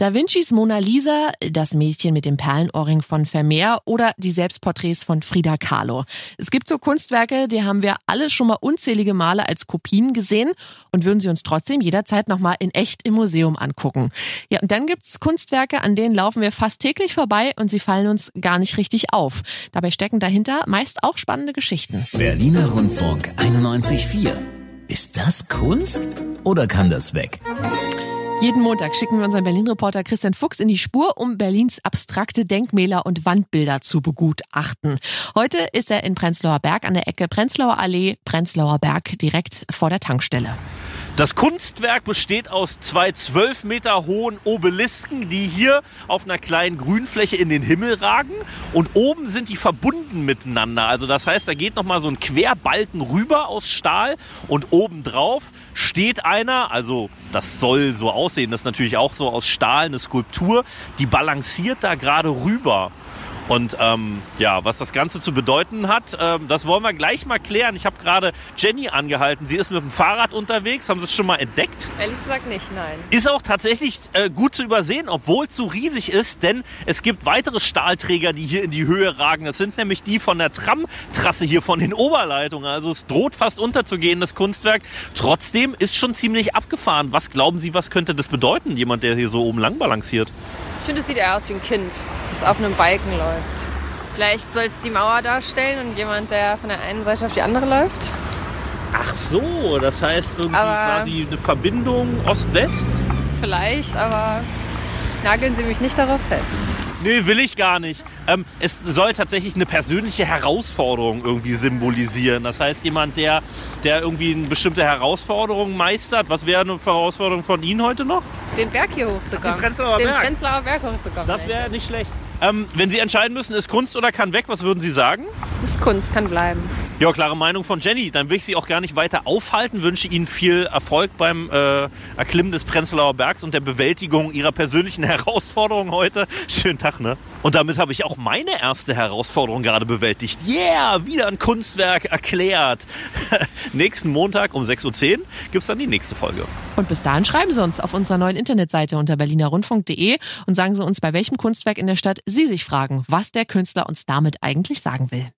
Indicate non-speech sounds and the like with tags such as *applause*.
Da Vincis Mona Lisa, das Mädchen mit dem Perlenohrring von Vermeer oder die Selbstporträts von Frida Kahlo. Es gibt so Kunstwerke, die haben wir alle schon mal unzählige Male als Kopien gesehen und würden sie uns trotzdem jederzeit nochmal in echt im Museum angucken. Ja, und dann gibt's Kunstwerke, an denen laufen wir fast täglich vorbei und sie fallen uns gar nicht richtig auf. Dabei stecken dahinter meist auch spannende Geschichten. Berliner Rundfunk 91.4. Ist das Kunst oder kann das weg? Jeden Montag schicken wir unseren Berlin-Reporter Christian Fuchs in die Spur, um Berlins abstrakte Denkmäler und Wandbilder zu begutachten. Heute ist er in Prenzlauer Berg an der Ecke Prenzlauer Allee, Prenzlauer Berg direkt vor der Tankstelle. Das Kunstwerk besteht aus zwei zwölf Meter hohen Obelisken, die hier auf einer kleinen Grünfläche in den Himmel ragen. Und oben sind die verbunden miteinander. Also das heißt, da geht nochmal so ein Querbalken rüber aus Stahl und obendrauf steht einer, also das soll so aussehen, das ist natürlich auch so aus Stahl, eine Skulptur, die balanciert da gerade rüber. Und ähm, ja, was das Ganze zu bedeuten hat, ähm, das wollen wir gleich mal klären. Ich habe gerade Jenny angehalten. Sie ist mit dem Fahrrad unterwegs. Haben Sie es schon mal entdeckt? Ehrlich gesagt nicht, nein. Ist auch tatsächlich äh, gut zu übersehen, obwohl es so riesig ist, denn es gibt weitere Stahlträger, die hier in die Höhe ragen. Das sind nämlich die von der Tramtrasse hier von den Oberleitungen. Also es droht fast unterzugehen, das Kunstwerk. Trotzdem ist schon ziemlich abgefahren. Was glauben Sie, was könnte das bedeuten, jemand, der hier so oben lang balanciert? Ich finde, es sieht eher aus wie ein Kind, das auf einem Balken läuft. Vielleicht soll es die Mauer darstellen und jemand, der von der einen Seite auf die andere läuft. Ach so, das heißt irgendwie Aber- quasi eine Verbindung Ost-West? Vielleicht, aber nageln Sie mich nicht darauf fest. Nee, will ich gar nicht. Ähm, es soll tatsächlich eine persönliche Herausforderung irgendwie symbolisieren. Das heißt, jemand, der, der irgendwie eine bestimmte Herausforderung meistert. Was wäre eine Herausforderung von Ihnen heute noch? Den Berg hier hochzukommen. Den Prenzlauer Den Berg. Prenzlauer Berg hochzukommen. Das wäre nicht schlecht. Ähm, wenn Sie entscheiden müssen, ist Kunst oder kann weg, was würden Sie sagen? Ist Kunst, kann bleiben. Ja, klare Meinung von Jenny. Dann will ich Sie auch gar nicht weiter aufhalten. Wünsche Ihnen viel Erfolg beim äh, Erklimmen des Prenzlauer Bergs und der Bewältigung Ihrer persönlichen *laughs* Herausforderung heute. Schönen Tag, ne? Und damit habe ich auch meine erste Herausforderung gerade bewältigt. Yeah, wieder ein Kunstwerk erklärt. *laughs* Nächsten Montag um 6.10 Uhr gibt's dann die nächste Folge. Und bis dahin schreiben Sie uns auf unserer neuen Internetseite unter berlinerrundfunk.de und sagen Sie uns, bei welchem Kunstwerk in der Stadt Sie sich fragen, was der Künstler uns damit eigentlich sagen will.